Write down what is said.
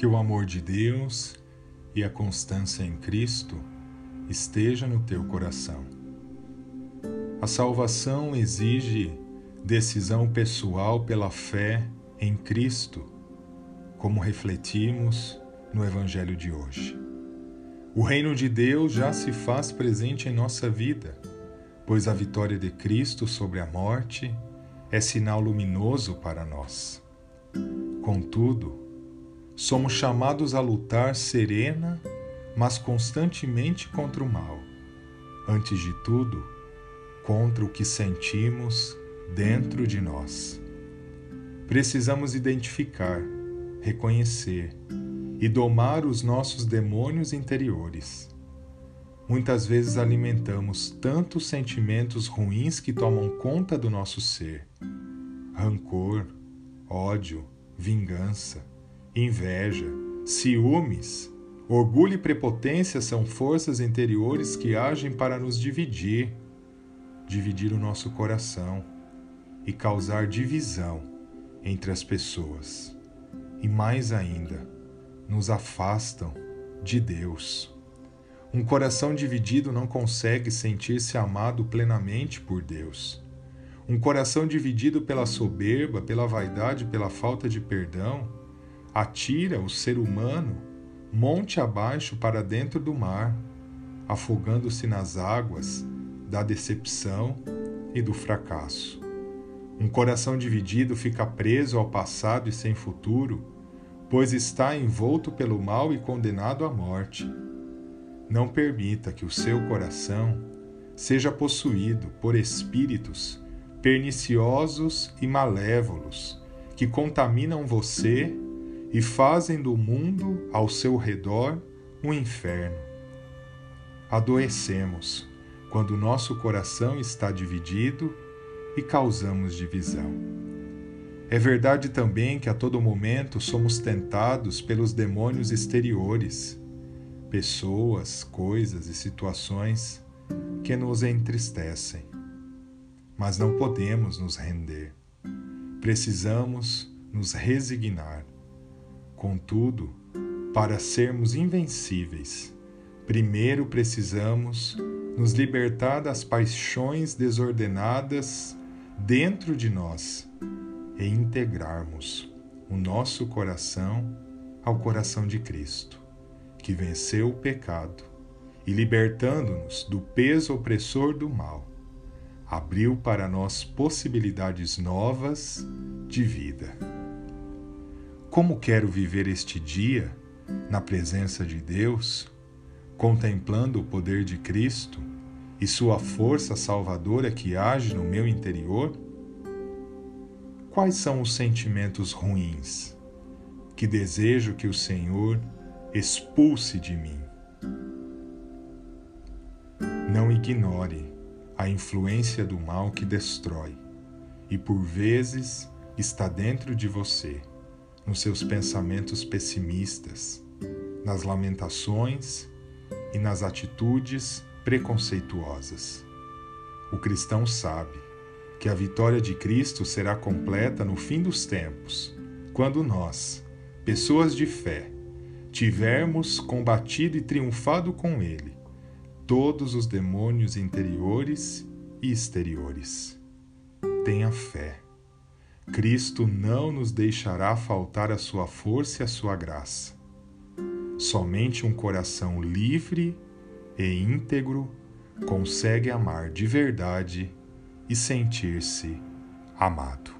Que o amor de Deus e a constância em Cristo esteja no teu coração. A salvação exige decisão pessoal pela fé em Cristo, como refletimos no Evangelho de hoje. O reino de Deus já se faz presente em nossa vida, pois a vitória de Cristo sobre a morte é sinal luminoso para nós. Contudo, somos chamados a lutar serena, mas constantemente contra o mal. Antes de tudo, contra o que sentimos dentro de nós. Precisamos identificar, reconhecer e domar os nossos demônios interiores. Muitas vezes alimentamos tantos sentimentos ruins que tomam conta do nosso ser: rancor, ódio, vingança, inveja, ciúmes. Orgulho e prepotência são forças interiores que agem para nos dividir, dividir o nosso coração e causar divisão entre as pessoas. E mais ainda, nos afastam de Deus. Um coração dividido não consegue sentir-se amado plenamente por Deus. Um coração dividido pela soberba, pela vaidade, pela falta de perdão, atira o ser humano monte abaixo para dentro do mar, afogando-se nas águas da decepção e do fracasso. Um coração dividido fica preso ao passado e sem futuro, pois está envolto pelo mal e condenado à morte. Não permita que o seu coração seja possuído por espíritos perniciosos e malévolos que contaminam você e fazem do mundo ao seu redor um inferno. Adoecemos quando nosso coração está dividido e causamos divisão. É verdade também que a todo momento somos tentados pelos demônios exteriores, pessoas, coisas e situações que nos entristecem. Mas não podemos nos render. Precisamos nos resignar. Contudo, para sermos invencíveis, primeiro precisamos nos libertar das paixões desordenadas dentro de nós e integrarmos o nosso coração ao coração de Cristo, que venceu o pecado e, libertando-nos do peso opressor do mal, abriu para nós possibilidades novas de vida. Como quero viver este dia na presença de Deus, contemplando o poder de Cristo e Sua força salvadora que age no meu interior? Quais são os sentimentos ruins que desejo que o Senhor expulse de mim? Não ignore a influência do mal que destrói e por vezes está dentro de você, nos seus pensamentos pessimistas, nas lamentações e nas atitudes preconceituosas. O cristão sabe que a vitória de Cristo será completa no fim dos tempos, quando nós, pessoas de fé, tivermos combatido e triunfado com Ele todos os demônios interiores e exteriores. Tenha fé. Cristo não nos deixará faltar a sua força e a sua graça. Somente um coração livre e íntegro consegue amar de verdade e sentir-se amado.